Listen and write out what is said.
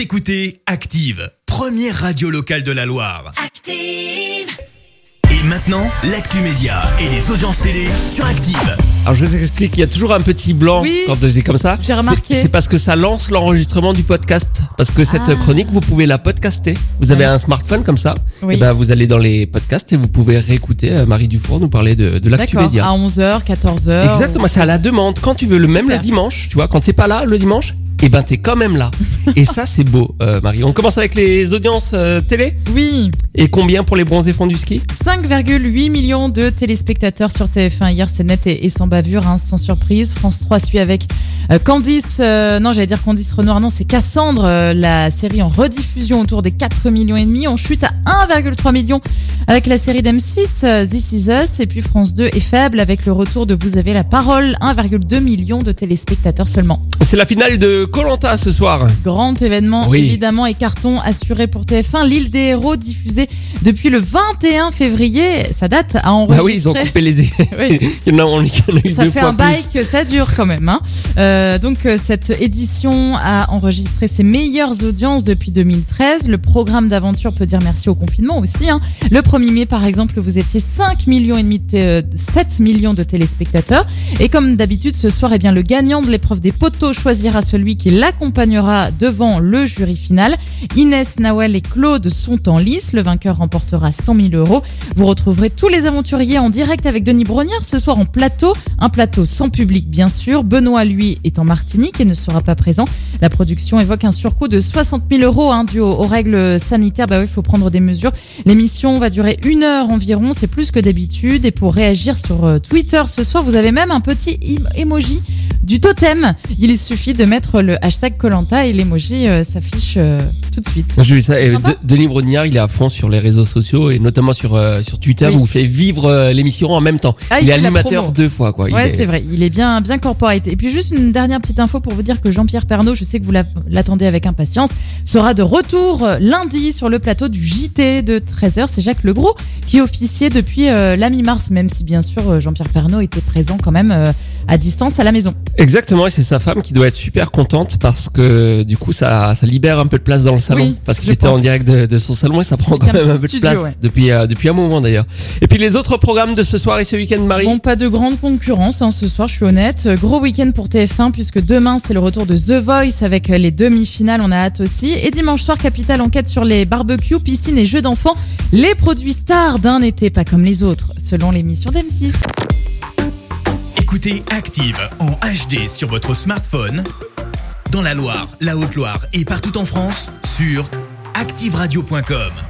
Vous écoutez Active, première radio locale de la Loire. Active. Et maintenant, l'actu média et les audiences télé sur Active. Alors je vous explique, il y a toujours un petit blanc Oui, quand je dis comme ça. j'ai remarqué. C'est- C'est parce que ça lance l'enregistrement du podcast. Parce que cette Ah. chronique, vous pouvez la podcaster. Vous avez Ouais. un smartphone comme ça. Oui. Et ben vous allez dans les podcasts et vous pouvez réécouter euh, Marie Dufour nous parler de, de l'actu D'accord, média. à 11h, 14h. Exactement, c'est à la demande. Quand tu veux, le même Super. le dimanche, tu vois, quand t'es pas là le dimanche, et ben t'es quand même là. et ça c'est beau, euh, Marie. On commence avec les audiences euh, télé. Oui, Et combien pour les bronzés fonds du ski? 5,8 millions de téléspectateurs sur TF1 hier, c'est net et, et sans bavure, hein, sans surprise. France 3 suit avec euh, Candice, non j'allais dire Candice Renoir, non c'est Cassandre, la série en rediffusion autour des 4 millions et demi. On chute à 1,3 million avec la série d'M6, euh, This Is Us, et puis France 2 est faible avec le retour de Vous avez la parole, 1,2 million de téléspectateurs seulement. C'est la finale de Colanta ce soir. Grand événement, Oui. évidemment, et carton assuré pour TF1. L'île des héros diffusée depuis le 21 février. Ça date à enregistrer. Bah oui, ils ont coupé les. Oui. il y en a, on- il y en a eu Ça deux fait fois un bail que ça dure quand même. Hein. Euh, donc euh, cette édition a enregistré ses meilleures audiences depuis 2013. Le programme d'aventure peut dire merci au confinement aussi. Hein. Le 1er mai par exemple, vous étiez 5 millions et demi, de té- euh, 7 millions de téléspectateurs. Et comme d'habitude ce soir, eh bien le gagnant de l'épreuve des poteaux choisira celui qui l'accompagnera devant le jury final. Inès, Nawel et Claude sont en lice. Le vainqueur remportera 100 000 euros. Vous retrouverez tous les aventuriers en direct avec Denis Brognard ce soir en plateau. Un plateau sans public, bien sûr. Benoît, lui, est en Martinique et ne sera pas présent. La production évoque un surcoût de 60 000 euros hein, dû aux, règles sanitaires. Bah oui, il faut prendre des mesures. L'émission va durer une heure environ. C'est plus que d'habitude. Et pour réagir sur euh, Twitter ce soir, vous avez même un petit emoji du totem. Il suffit de mettre le hashtag Colanta et l'emoji euh, s'affiche euh, tout de suite. J'ai vu ça. Et Sympa. De- Denis Brognard, il est à fond sur les réseaux sociaux et notamment sur euh, sur Twitter Oui. où il fait vivre l'émission en même temps. Ah, il, il est animateur deux fois quoi. Ouais, est- c'est vrai. Il est bien, bien corporate. Et puis juste une dernière petite info pour vous dire que Jean-Pierre Pernaud, je sais que vous la- l'attendez avec impatience, sera de retour euh, lundi sur le plateau du JT de 13h. C'est Jacques Legros qui officiait depuis euh, la mi-mars, même si bien sûr euh, Jean-Pierre Pernaud était présent quand même euh, à distance à la maison. Exactement. Et c'est sa femme qui doit être super contente parce que du coup ça ça libère un peu de place dans le salon Oui, parce qu'il était en direct de, de son salon et ça prend quand un même un peu studio, de place ouais. depuis euh, depuis un moment d'ailleurs. Et puis les autres programmes de ce soir et ce week-end, Marie. Bon, pas de grande concurrence hein, ce soir, je suis honnête. Gros week-end pour TF1 puisque demain c'est le retour de The Voice avec les demi-finales, on a hâte aussi. Et dimanche soir, Capital enquête sur les barbecues, piscines et jeux d'enfants. Les produits stars d'un été pas comme les autres, selon l'émission d'M6. Écoutez Active en HD sur votre smartphone, dans la Loire, la Haute-Loire et partout en France, sur activeradio.com.